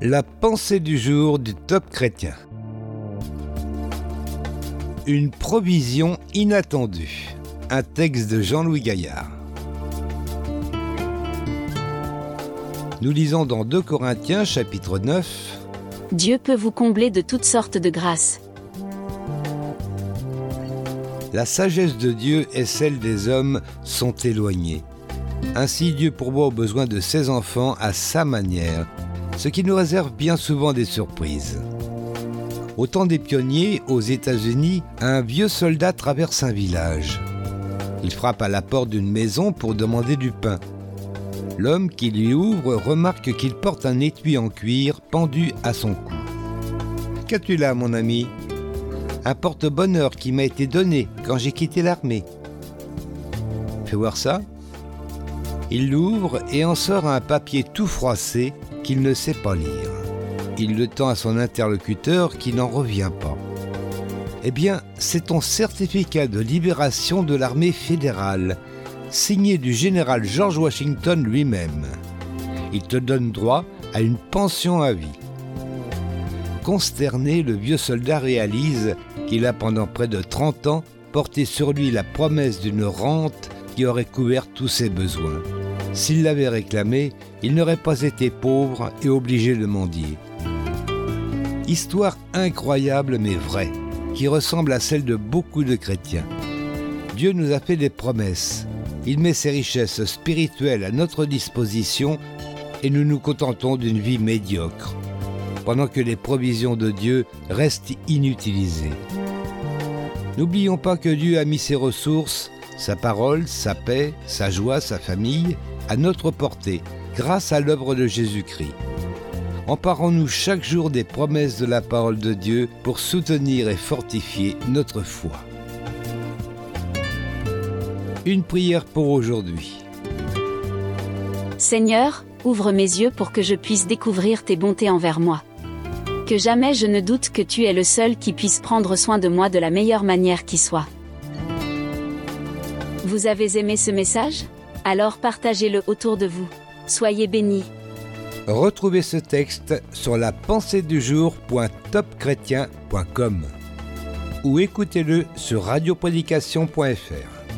La pensée du jour du top chrétien. Une provision inattendue. Un texte de Jean-Louis Gaillard. Nous lisons dans 2 Corinthiens chapitre 9. Dieu peut vous combler de toutes sortes de grâces. La sagesse de Dieu et celle des hommes sont éloignées. Ainsi Dieu pourvoit aux besoins de ses enfants à sa manière ce qui nous réserve bien souvent des surprises. Au temps des pionniers, aux États-Unis, un vieux soldat traverse un village. Il frappe à la porte d'une maison pour demander du pain. L'homme qui lui ouvre remarque qu'il porte un étui en cuir pendu à son cou. Qu'as-tu là, mon ami? Un porte-bonheur qui m'a été donné quand j'ai quitté l'armée. Fais voir ça. Il l'ouvre et en sort un papier tout froissé qu'il ne sait pas lire. Il le tend à son interlocuteur qui n'en revient pas. Eh bien, c'est ton certificat de libération de l'armée fédérale, signé du général George Washington lui-même. Il te donne droit à une pension à vie. Consterné, le vieux soldat réalise qu'il a pendant près de 30 ans porté sur lui la promesse d'une rente qui aurait couvert tous ses besoins. S'il l'avait réclamé, il n'aurait pas été pauvre et obligé de mendier. Histoire incroyable mais vraie, qui ressemble à celle de beaucoup de chrétiens. Dieu nous a fait des promesses. Il met ses richesses spirituelles à notre disposition et nous nous contentons d'une vie médiocre, pendant que les provisions de Dieu restent inutilisées. N'oublions pas que Dieu a mis ses ressources, sa parole, sa paix, sa joie, sa famille, à notre portée grâce à l'œuvre de Jésus-Christ. Emparons-nous chaque jour des promesses de la parole de Dieu pour soutenir et fortifier notre foi. Une prière pour aujourd'hui. Seigneur, ouvre mes yeux pour que je puisse découvrir tes bontés envers moi. Que jamais je ne doute que tu es le seul qui puisse prendre soin de moi de la meilleure manière qui soit. Vous avez aimé ce message? Alors partagez-le autour de vous. Soyez bénis. Retrouvez ce texte sur la pensée du ou écoutez-le sur radioprédication.fr.